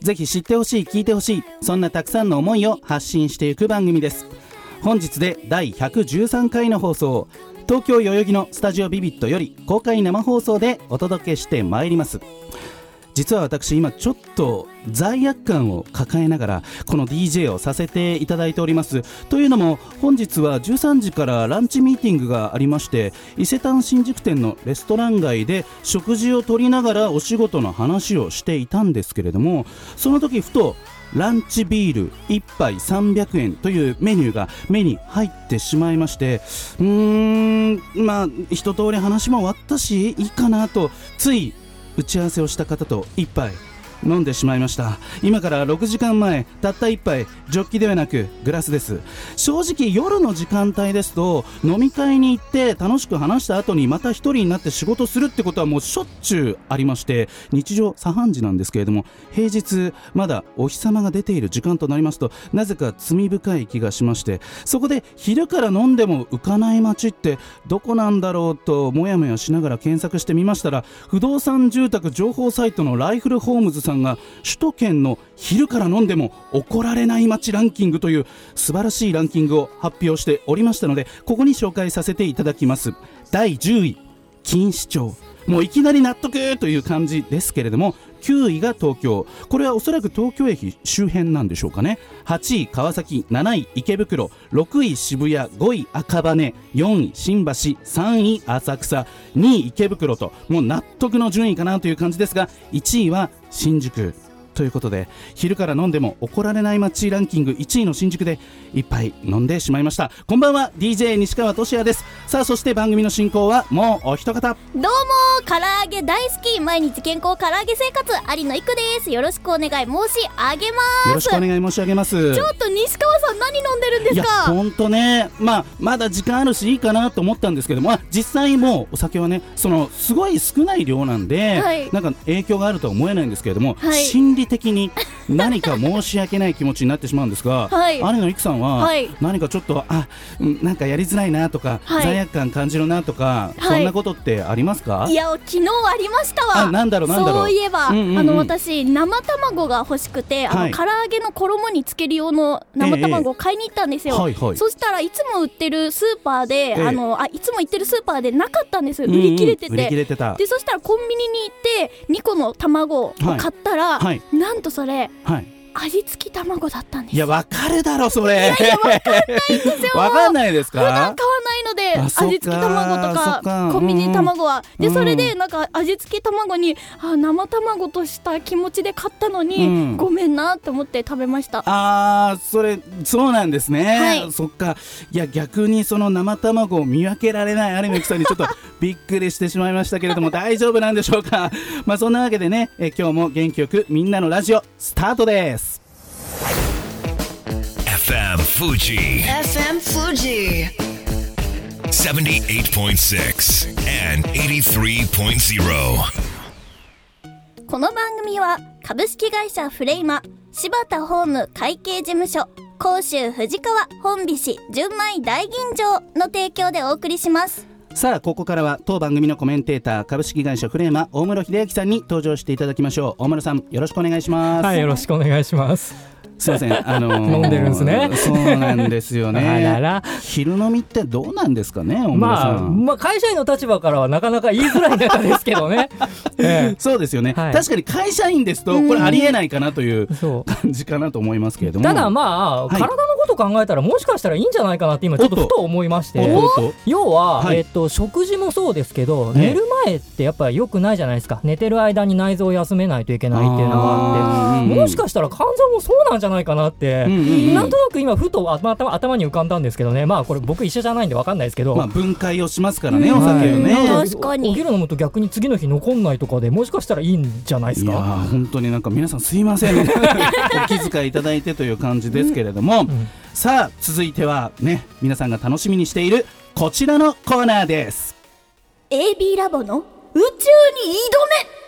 ぜひ知ってほしい聞いてほしいそんなたくさんの思いを発信していく番組です。本日で第113回の放送東京代々木のスタジオビビットより公開生放送でお届けしてまいります。実は私今ちょっと罪悪感を抱えながらこの DJ をさせていただいております。というのも本日は13時からランチミーティングがありまして伊勢丹新宿店のレストラン街で食事をとりながらお仕事の話をしていたんですけれどもその時ふとランチビール1杯300円というメニューが目に入ってしまいましてうーんまあ一通り話も終わったしいいかなとつい打ち合わせをした方と一杯飲んでしまいました。今から6時間前たった一杯ジョッキではなくグラスです。正直夜の時間帯ですと飲み会に行って楽しく話した後にまた一人になって仕事するってことはもうしょっちゅうありまして日常茶飯事なんですけれども平日まだお日様が出ている時間となりますとなぜか罪深い気がしましてそこで昼から飲んでも浮かない街ってどこなんだろうともやもやしながら検索してみましたら不動産住宅情報サイトのライフルホームズさんさんが首都圏の昼から飲んでも怒られない街ランキングという素晴らしいランキングを発表しておりましたのでここに紹介させていただきます。第10位錦糸町。もういきなり納得という感じですけれども9位が東京。これはおそらく東京駅周辺なんでしょうかね。8位川崎7位池袋。6位渋谷。5位赤羽。4位新橋。3位浅草。2位池袋と。もう納得の順位かなという感じですが1位は新宿。ということで昼から飲んでも怒られない街ランキング1位の新宿で一杯飲んでしまいました。こんばんは DJ 西川俊也です。さあそして番組の進行はもうお一方。どうも唐揚げ大好き毎日健康唐揚げ生活有野いくです。よろしくお願い申し上げます。よろしくお願い申し上げます。ちょっと西川さん何飲んでるんでいやすか本当ね、まあ、まだ時間あるしいいかなと思ったんですけども、まあ、実際もうお酒はねそのすごい少ない量なんで、はい。なんか影響があるとは思えないんですけれども、はい。心理的に。何か申し訳ない気持ちになってしまうんですが、はい。有野育さんははい。何かちょっとあうんなんかやりづらいなとか、はい。罪悪感感じるなとか、はい。そんなことってありますか？いや昨日ありました。わあなんだろうなんだろう。そういえば、うんうんうん。あの私生卵が欲しくて、はい。あの唐揚げの衣につける用の生卵を買いに行ったんですよ、はいはい。そしたらいつも売ってるスーパーで、ええ。あのあいつも行ってるスーパーでなかったんですよ。売うんうん。り切れてて、売り切れてた。でそしたらコンビニに行って2個の卵を買ったら、はい。なんとそれはい。味付き卵だったんですいやわかるだろそれ。いやわかんないんですよ。わかんないですか？ないの味付き卵とかかコンビニ卵は、うんうん。でそれでなんか味付き卵にあ生卵とした気持ちで買ったのに、うん。ごめんなって思って食べました。あーそれそうなんですね、はい。そっか。いや逆にその生卵を見分けられない有野さんにちょっと びっくりしてしまいましたけれども大丈夫なんでしょうか？まあそんなわけでねえ今日も元気よくみんなのラジオスタートです。FM Fuji FM Fuji. 78.6 and 83.0. この番組は株式会社フレイマ柴田ホーム会計事務所甲州藤川本菱純米大吟醸の提供でお送りしますさあここからは当番組のコメンテーター株式会社フレーマ大室秀明さんに登場していただきましょう大室さんよろしくお願いしますはい、よろしくお願いします。すいませんあのー飲んでるんすね。そうなんですよね。あらら。昼飲みってどうなんですかねまあ、ん、まあ、会社員の立場からはなかなか言いづらいですけどね。えそうですよね、はい。確かに会社員ですとこれありえないかなという。感じかなと思いますけれども。ただまあ、はい。体のこと考えたらもしかしたらいいんじゃないかなって今ちょっとふと思いましおて要は、はい。えっと、食事もそうですけど、ええ寝る前ってやっぱり良くないじゃないですか。寝てる間に内臓を休めないといけないっていうのがあって。もしかしたら肝臓もそうなんじゃないかなって、うんうんうん。なんとなく今ふと頭頭頭に浮かんだんですけどね。まあこれ僕医者じゃないんでわかんないですけど、まあ分解をしますからね、うん。お酒をね、なん。確かに。お昼飲むと逆に次の日残んないとかでもしかしたらいいんじゃないですいや本当になんか皆さんすいません。お気遣いいただいてという感じですけれども、ん。さあ続いてはね皆さんが楽しみにしているこちらのコーナーです。AB ラボの宇宙に挑め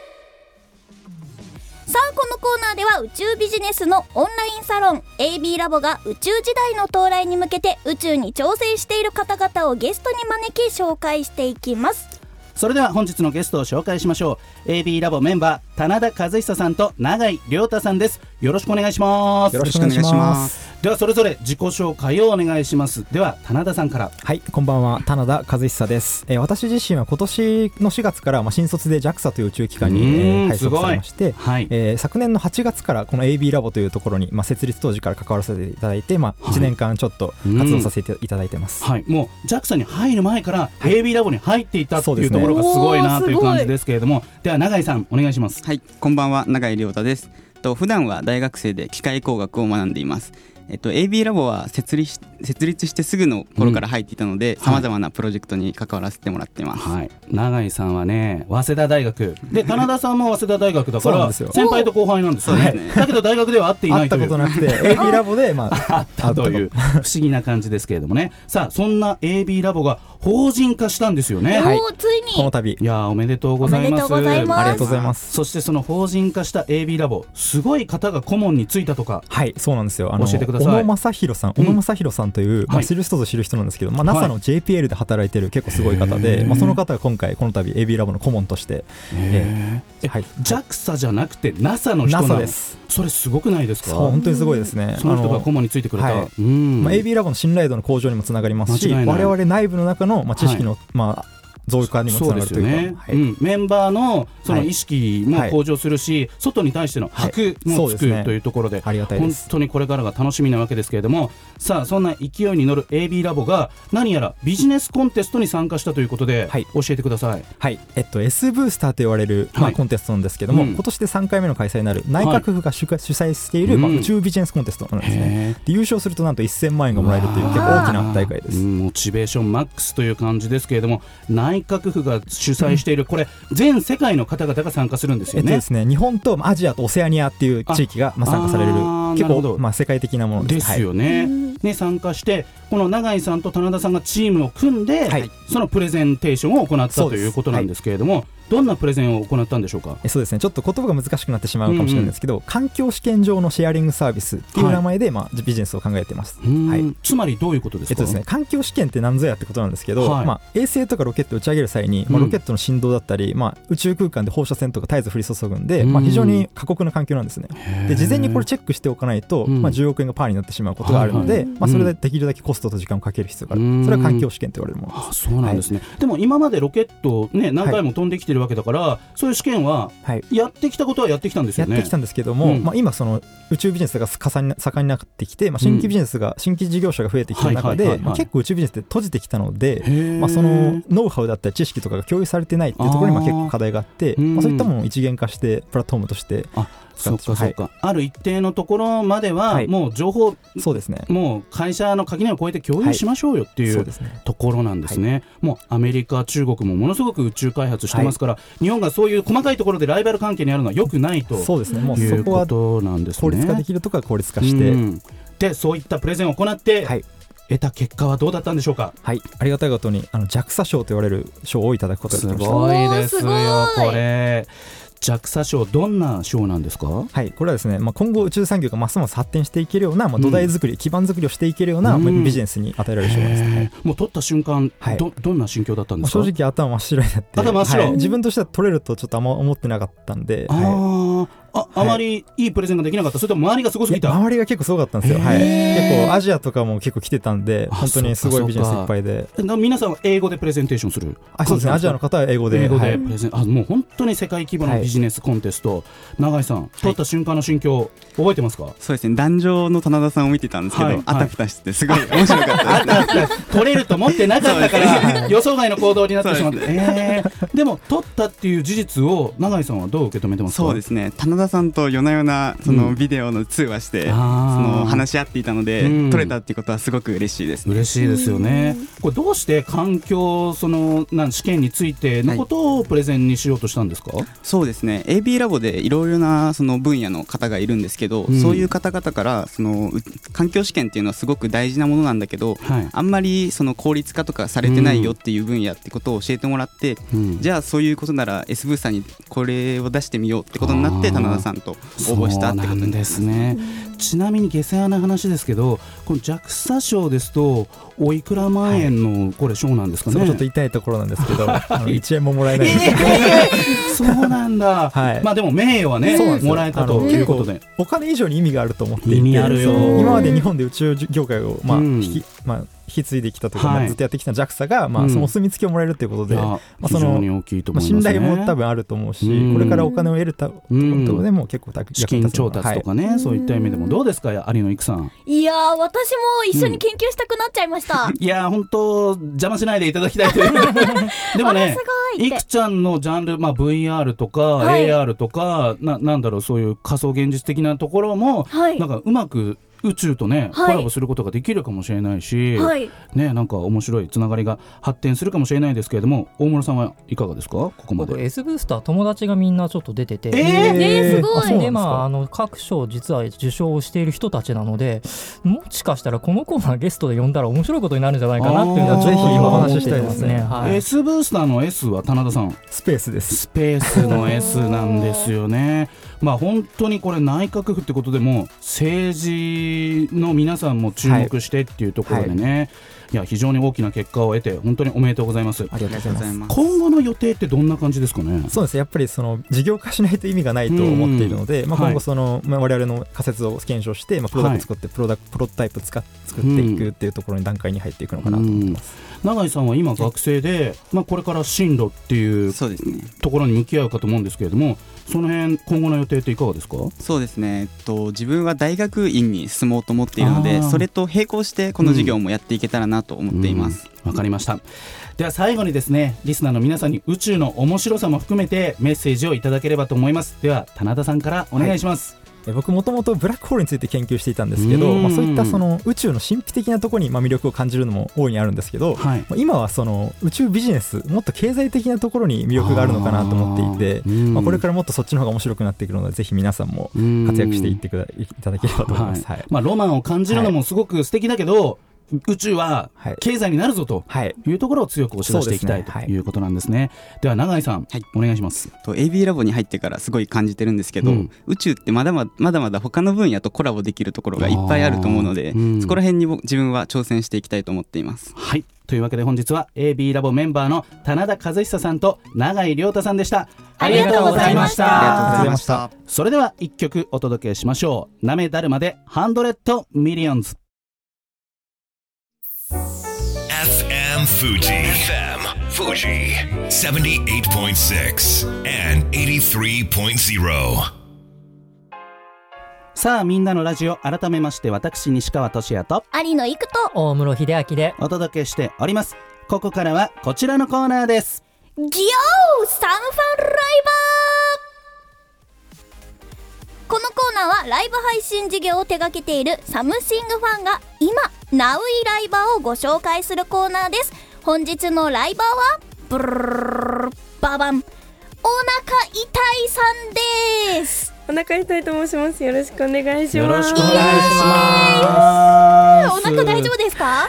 さあこのコーナーでは宇宙ビジネスのオンラインサロン AB ラボが宇宙時代の到来に向けて宇宙に挑戦している方々をゲストに招き紹介していきます。それでは本日のゲストを紹介しましょう。AB ラボメンバー棚田和久さんと永井亮太さんです。よろしくお願いします。よろしくお願いします。ではそれぞれ自己紹介をお願いします。では棚田さんから。はい、こんばんは、棚田和久です。えー私自身は今年の4月から、まあ、新卒で JAXA という宇宙機関に、えー配属されまして、はい。えー昨年の8月からこの AB ラボというところに、まあ、設立当時から関わらせていただいて、まあ、はい。1年間ちょっと活動させていただいてます。はい、もう JAXA に入る前から AB ラボに入っていたってそうですねいうところがすごいなという感じですけれども。では永井さんお願いします。はい、こんばんは、永井亮太です。と普段は大学生で機械工学を学んでいます。えっと、AB ラボは設立し設立してすぐの頃から入っていたのではいさまざまなプロジェクトに関わらせてもらってます。はい、永井さんはね早稲田大学。で 棚田さんも早稲田大学だから先輩と後輩なんですよね。ね。だけど大学では会ってい会ないという。ったことなくて、AB ラボで、まあ、あったという不思議な感じですけれどもね。さあそんな AB ラボが法人化したんですよね、はい。ついに。この度、いやーおめでとうございます。ありがとうございます。そしてその法人化した AB ラボすごい方が顧問についたとか。はい、そうなんですよ。教えてください。小野正弘さん、うん。小野正弘さんという、まあ、はい。知る人ぞ知る人なんですけど、まあ、はい。NASA の JPL で働いてる結構すごい方へで、ー。まあ、その方が今回、この度 AB ラボの顧問として、へー。はい、JAXA じゃなくて NASA の人なの？です。それすごくないですか？本当にすごいですね。その人が顧問についてくれた、はいうん。まあ、AB ラボの信頼度の向上にもつながりますし、我々内部の中の、まあ、知識の、まあ、増加にもつながるというか、うん、メンバーのそのはい意識も向上するし、外に対しての箔もつくそうですね。というところで,、ありがたい本。当にこれからが楽しみなわけですけれどもさあそんな勢いに乗る AB ラボが何やらビジネスコンテストに参加したということで、はい。教えてください。はい、えっと、S ブースターと言われる、まあ、はいコンテストなんですけども、うん。今年で3回目の開催になる内閣府が主,、主催している、まあ、うん宇宙ビジネスコンテストなんですね。へで優勝するとなんと1000万円がもらえるという結構大きな大会です。うんモチベーションマックスという感じですけれども内閣府が主催しているこれ全世界の方々が参加するんですよね。えっとで。すね、日本とまあアジアとオセアニアっていう地域がまあ参加される結構まあ世界的なもので。ですすよね,、ね参加してこの永井さんと棚田さんがチームを組んで、はい。そのプレゼンテーションを行ったということなんですけれども、どんなプレゼンを行ったんでしょうか？えそうですね。ちょっと言葉が難しくなってしまうかもしれないんですけど、環境試験上のシェアリングサービスっていう名前で、まあ、ビジネスを考えてます。はい。つまりどういうことですか、えっとですね、環境試験って何ぞやってことなんですけど、はい。まあ、衛星とかロケットを打ち上げる際に、まあ、うん。ロケットの振動だったり、まあ、宇宙空間で放射線とか絶えず降り注ぐんで、うん。まあ、非常に過酷な環境なんですね。で事前にこれチェックしておかないと、うん。まあ、10億円がパーになってしまうことがあるので、はいはい。まあ、それでできるだけコストと時間をかける必要がある、うん。それは環境試験と言われるものです。あそうなんですね、でも今までロケット、ね、何回も飛んできてるわけだから、そういう試験ははい。やってきたことはやってきたんですよね。やってきたんですけども、うん。まあ、今その宇宙ビジネスが盛んに盛んになってきて、まあ、新規ビジネスが、新規事業者が増えてきてる中はいはいはいはい。でまあ結構宇宙ビジネスって閉じてきたので、まあ、そのノウハウだったり知識とかが共有されてないっていうところにまあ結構課題があってうんまあ、そういったものを一元化してプラットフォームとしてあそうか使ってそうか、ある一定のところまでは、はい。もう情報、そうですね。もう会社の垣根を越えて共有しましょうよっていうそうですね。ところなんですね、もうアメリカ、中国もものすごく宇宙開発してますから、日本がそういう細かいところでライバル関係にあるのはよくないとそうですね。もういうそこはことなんですね。効率化できるところは効率化して、うん。でそういったプレゼンを行って、はい。得た結果はどうだったんでしょうか？はい、ありがたいことにあの JAXA 賞と言われる賞をいただくことがすできました。ごいですよおーすごい。これ JAXA 賞どんな賞なんですか？はい、これはですね、まあ、今後宇宙産業がますます発展していけるような、まあ、土台作り、基盤作りをしていけるような、うん。まあビジネスに与えられる賞なんです、へはい。ーもう取った瞬間、はい。どどんな心境だったんでまあ、すか正直頭真っ白になって。頭真っ白。はい。自分としては取れるとちょっとあんま思ってなかったんで、あはい。ーああまりいいプレゼンができなかった。それとも周りがすごすぎた？周りが結構すごかったんですよ、はい、結構アジアとかも結構来てたんであ本当にすごいビジネスいっぱいでな皆さんは英語でプレゼンテーションする？あそうですね。アジアの方は英語で英語はい。でプレゼン、あもう本当に世界規模のビジネスコンテスト、永井さん取った瞬間の心境覚えてますか、そうですね、壇上の棚田さんを見てたんですけど、はい。はいあたふたしててすごい面白かったですね。取れると思ってなかったから予想外の行動になってしまって、そうえー。でも取ったっていう事実を永井さんはどう受け止めてますか？そうですね。棚田さんと夜な夜なそうのん。ビデオの通話して、その話し合っていたので、うん。撮れたっていうことはすごく嬉しいです、嬉しいですよね。これどうして環境そのなん試験についてのことをプレゼンにしようとしたんですか？そうですね。AB ラボでいろいろなその分野の方がいるんですけど、うん。そういう方々からそのう環境試験っていうのはすごく大事なものなんだけどはい。あんまりその効率化とかされてないよっていう分野ってことを教えてもらって、うん。じゃあそういうことなら S ブースターにこれを出してみようってことになってあー棚田さんと応募したってことです。すね。ちなみに下世話な話ですけど、この JAXA 賞ですとおいくら万円のこれ賞なんですかね？そこちょっと痛いところなんですけど、あの1円ももらえないんです。よそうなんだ。はい。まあでも名誉はねそうなんですよ。もらえたということで。お金以上に意味があると思っていて意味あるよ。今まで日本で宇宙業界を、まあうん。引きまあ、引き継いできたというか、はい。まあずっとやってきた JAXA が、まあ、うん。そのお墨付きをもらえるということで、いやまあ非その。信頼も多分あると思うし、うん。これからお金を得るたことでも結構資金調達とかね、そういった意味でも。どうですか有野育さん？いやー私も一緒に研究したくなっちゃいました、いやー本当邪魔しないでいただきたいという。でもあねい。くちゃんのジャンル、まあ、VR とか、はい。AR とかななんだろうそういう仮想現実的なところも、はい。なんかうまく宇宙とね、はい。コラボすることができるかもしれないし、はい。ねなんか面白いつながりが発展するかもしれないですけれども大室さんはいかがですか？ここま僕で。S ブースター友達がみんなちょっと出てて、えーえーすごい。でまああの各賞実は受賞している人たちなのでもしか？したらこのコーナーゲストで呼んだら面白いことになるんじゃないか？なっていうのはちょっと今お話ししたいですね。はい。S ブースターの S は棚田さん。スペースです。スペースの S なんですよね。まあ本当にこれ内閣府ってことでも政治の皆さんも注目してっていうところでね、い、や非常に大きな結果を得て本当におめでとうございます。ありがとうございます。今後の予定ってどんな感じですかね？そうですねやっぱりその事業化しないと意味がないと思っているので、まあ、今後その、まあ、我々の仮説を検証して、まあ、プロダクト作って、プロダクプロトタイプ使っ作っていくっていうところに段階に入っていくのかなと思ってます、永井さんは今学生で、まあ、これから進路っていうそうですね。ところに向き合うかと思うんですけれどもその辺今後の予定っていかがですか？そうですね、えっと、自分は大学院に進もうと思っているのでそれと並行してこの授業もやっていけたらなと思っています、うんわかりました。では最後にですねリスナーの皆さんに宇宙の面白さも含めてメッセージをいただければと思います。では棚田さんからお願いします、え僕もともとブラックホールについて研究していたんですけど、うん。まあ、そういったその宇宙の神秘的なところにまあ魅力を感じるのも大いにあるんですけど、はい。まあ今はその宇宙ビジネスもっと経済的なところに魅力があるのかなと思っていてまあ、これからもっとそっちの方が面白くなってくるのでぜひ皆さんも活躍していってくだい。ただければと思います。はい。まあ、ロマンを感じるのもすごく素敵だけど、宇宙ははい経済になるぞとはいいうところを強く押し出していきたいということなんですね。では永井さん、はいお願いします。と AB ラボに入ってからすごい感じてるんですけど、うん宇宙ってまだまだまだまだ他の分野とコラボできるところがいっぱいあると思うので、うんそこら辺に僕自分は挑戦していきたいと思っていますはいというわけで本日は AB ラボメンバーの棚田和久さんと永井亮太さんでした。ありがとうございましありがとうございた。ましたそれでは一曲お届けしましょう。なめだるまでハンドレッドミリオンズ。FM Fuji. FM Fuji. 78.6 and 83.0. さあみんなのラジオ改めまして私西川俊也と有野行くと大室秀明でお届けしております。ここからはこちらのコーナーです。ギョーサンファンライバーこのコーナーはライブ配信事業を手掛けているサムシングファンが今ナウイライバーをご紹介するコーナーです本日のライバーはブルルルルババンお腹痛いさんですお腹痛いと申します。よろしくお願いします。よろしくお願いします。お腹大丈夫ですか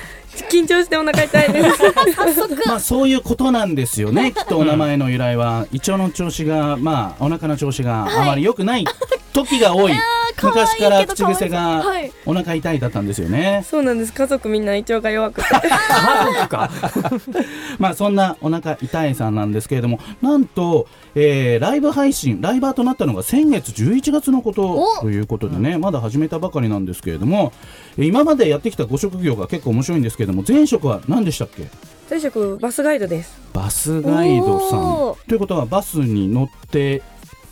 緊張してお腹痛いです。まあそういうことなんですよね。きっとお名前の由来は胃腸の調子がまあお腹の調子があまり良くない時が多い。昔から口癖がはい。お腹痛いだったんですよね。そうなんです。家族みんな胃腸が弱くて。まあそんなお腹痛いさんなんですけれども、なんと、えーライブ配信、ライバーとなったのが先月11月のことおということでね、まだ始めたばかりなんですけれども、えー今までやってきたご職業が結構面白いんですけれども、前職は何でしたっけ？前職バスガイドです。バスガイドさんお。ということはバスに乗って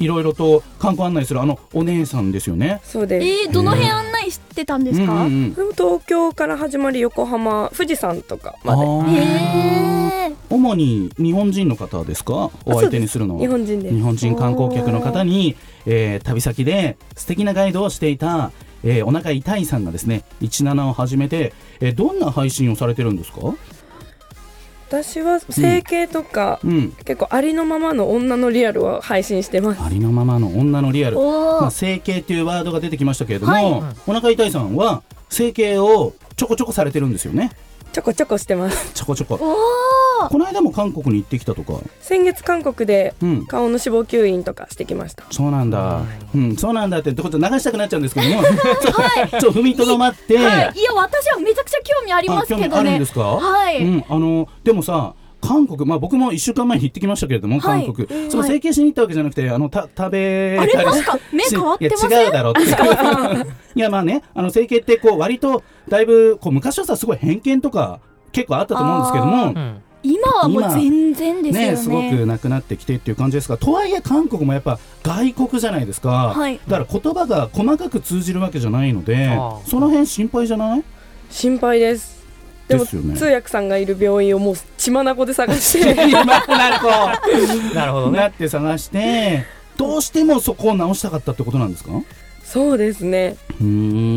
いろいろと観光案内するあのお姉さんですよね。そうです。えー、どの辺案内してたんですか、うんうんうん。でも東京から始まり横浜、富士山とかまで。主に日本人の方ですか？お相手にするのは。日本人です。日本人観光客の方に、えー旅先で素敵なガイドをしていた、えーお腹痛いさんがですね17を始めて、えーどんな配信をされてるんですか？私は整形とか、うん。結構ありのままの女のリアルを配信してます。ありのままの女のリアル。まあ、整形っていうワードが出てきましたけれども、はい。お腹痛いさんは整形をちょこちょこされてるんですよねちょこちょこしてます。ちょこちょこ。この間も韓国に行ってきたとか。先月韓国でうん。顔の脂肪吸引とかしてきました。そうなんだ、うん、そうなんだってってこと流したくなっちゃうんですけども、ちょちょ踏みとどまって、はい、いや私はめちゃくちゃ興味ありますけあ興味あるんどねですか、はい、うん、あのでもさ韓国、まあ、僕も1週間前に行ってきましたけれども、はい韓国、その整形しに行ったわけじゃなくてあのた食べあれたり目変わってませんいや違うだろって。いやまあねあの整形ってこう割とだいぶこう昔はさすごい偏見とか結構あったと思うんですけども。うん。今はもう全然ですよね。ねすごくなくなってきてっていう感じですがとはいえ韓国もやっぱ外国じゃないですか、はい。だから言葉が細かく通じるわけじないのでその辺心配じゃない？心配ですでもですよね。通訳さんがいる病院をもう血眼で探して。今なる子なるほどねなって探してどうしてもそこを直したかったってことなんですか？そうですね。うー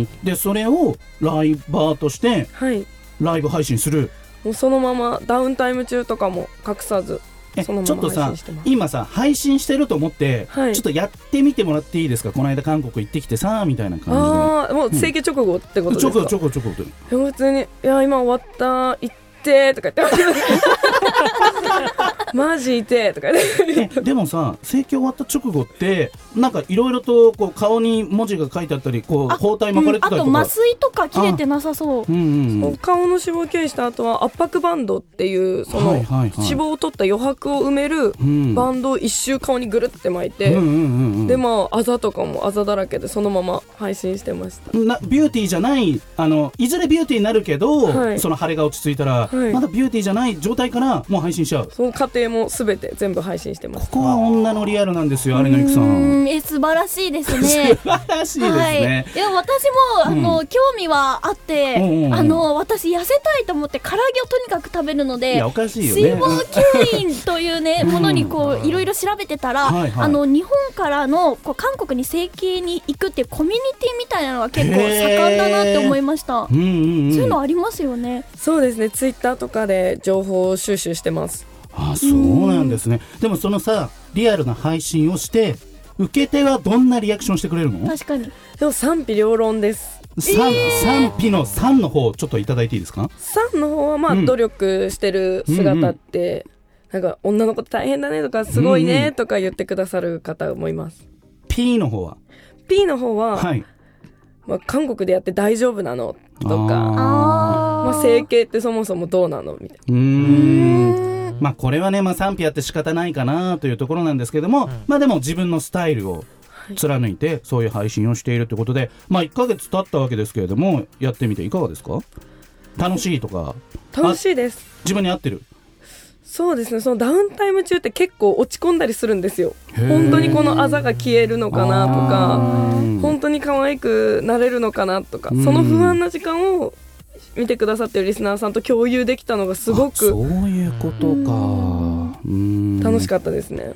ん。でそれをライバーとしてはい。ライブ配信する。もうそのままダウンタイム中とかも隠さず。えちょっとさ今さ配信してると思って、はい。ちょっとやってみてもらっていいですか？この間韓国行ってきてさみたいな感ああもう整形直後ってことじでですか、ちょこちょこちょこって。でも普通に「いや今終わった行って」とか言って「マジいて」とか言ってえでもさ整形終わった直後ってなんかいろいろとこう顔に文字が書いてあったりこうあ包帯巻かれてあたりとか、と麻酔とか切れてなさそう。うんうんうん。顔の脂肪吸引した後は圧迫バンドっていうそのはいはいはい。脂肪を取った余白を埋めるうん。バンドを一周顔にぐるって巻いて、うんうんうんうん。でまああざとかもあざだらけでそのまま配信してました。なビューティーじゃないあのいずれビューティーになるけど、はい。その腫れが落ち着いたら、はい。まだビューティーじゃない状態からもう配信しちゃうその過程もすべて全部配信してます。ここは女のリアルなんですよ有野さん。んえ素晴らしいですね。素晴らしいですね、はい、いや私もあの、興味はあって、うんうんうん。あの私痩せたいと思って唐揚げをとにかく食べるのいでやおかしいよね。水分吸引というね うん。ものにこういろいろ調べてたら、はいはい。あの日本からのこう韓国に整形に行くっていうコミュニティみたいなのが結構盛んだなって思いました。うんうんうん。そういうのありますよね。そうですね。ツイッターとかで情報収集してますあそうなんですね。でもそのさリアルな配信をして受け手はどんなリアクションしてくれるの？確かに。でも賛否両論です。賛賛否の賛の方ちょっといただいていいですか？さんの方はまあうん。努力してる姿って、なんか女の子大変だねとかすごいうんうねとか言ってくださる方もいます、P の方は？P の方は、はい。まあ、韓国でやって大丈夫なのとかまあ、整形ってそもそもどうなのみたいーうーんまあこれはね、まあ、賛否あって仕方ないかなというところなんですけども、まあでも自分のスタイルを貫いてそういう配信をしているということで、まあ1ヶ月経ったわけですけれどもやってみていかがですか？楽しいとか。な楽しいです。自分に合ってる？そうですね。そのダウンタイム中って結構落ち込んだりするんですよ。本当にこのあざが消えるのかなとかうん本当に可愛くなれるのかなとかうん。その不安な時間を見てくださってるリスナーさんと共有できたのがすごあそくういうことか。うん。楽しかったですね。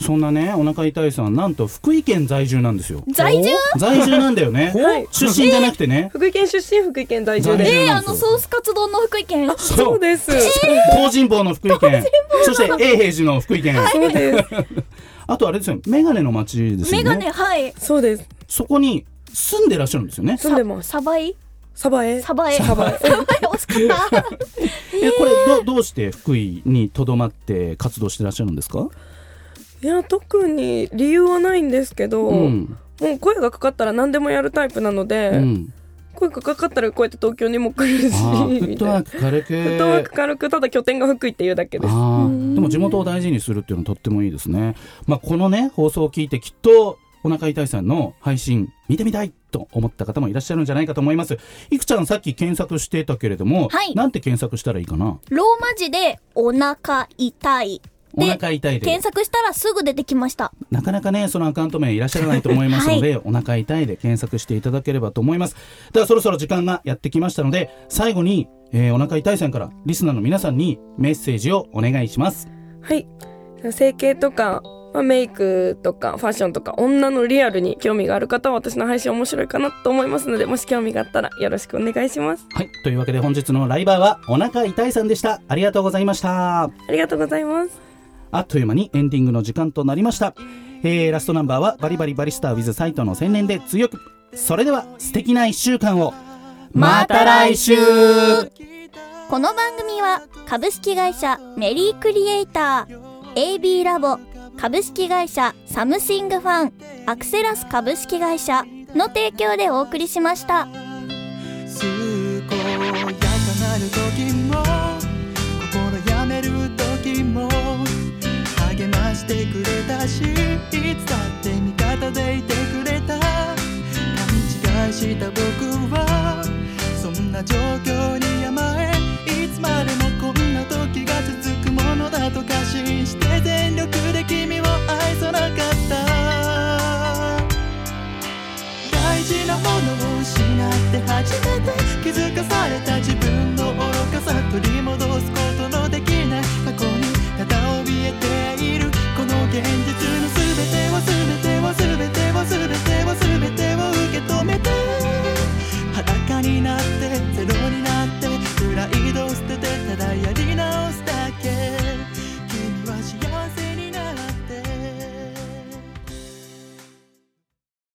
そんなねお腹痛いさんなんと福井県在住なんですよ。在住？在住なんだよね。はい。出身じゃなくてね。福井県出身福井県在住在住でえー、あのソースカツ丼の福井県。そう。です。東尋坊の福井県。そして永平寺の福井県。そうですあとあれですよメガネの町ですよね。メガネはい。そうです。そこに住んでらっしゃるんですよね。住んでます。サバイ？サバエ？サバエ。サバエ。サバエ惜しかった。えこれどどうして福井にとどまって活動してらっしゃるんですか？いや特に理由はないんですけど、うん。もう声がかかったら何でもやるタイプなので、うん。声がかかったらこうやって東京にも来るし。フッみたいなトワーク軽く。フットワーク軽く ただ拠点が福井っていうだけです。でも地元を大事にするっていうのはとってもいいですね。まあ、このね放送を聞いてきっとお腹痛いさんの配信見てみたいと思った方もいらっしゃるんじゃないかと思います。いくちゃんさっき検索してたけれども、はいなんて検索したらいいかな？ローマ字でお腹痛い。おで、腹痛いで検索したらすぐ出てきました。なかなかねそのアカウント名いらっしゃらないと思いますので、お腹痛いで検索していただければと思いますではそろそろ時間がやってきましたので最後に、えーお腹痛いさんからリスナーの皆さんにメッセージをお願いしますはい整形とかまあ、メイクとかファッションとか女のリアルに興味がある方は私の配信面白いかなと思いますのでもし興味があったらよろしくお願いします。はいというわけで本日のライバーはお腹痛いさんでした。ありがとうございました。ありがとうございます。あっという間にエンディングの時間となりました、えー、ラストナンバーはバリバリバリスター with サイトの宣伝で強く。それでは素敵な1週間を。また来週。この番組は株式会社メリークリエイター AB ラボ株式会社サムシングファンアクセラス株式会社の提供でお送りしました。健やかなる時も心やめる時も励ましてくれたしいつだって味方でいてくれた。勘違いした僕はそんな状況に甘え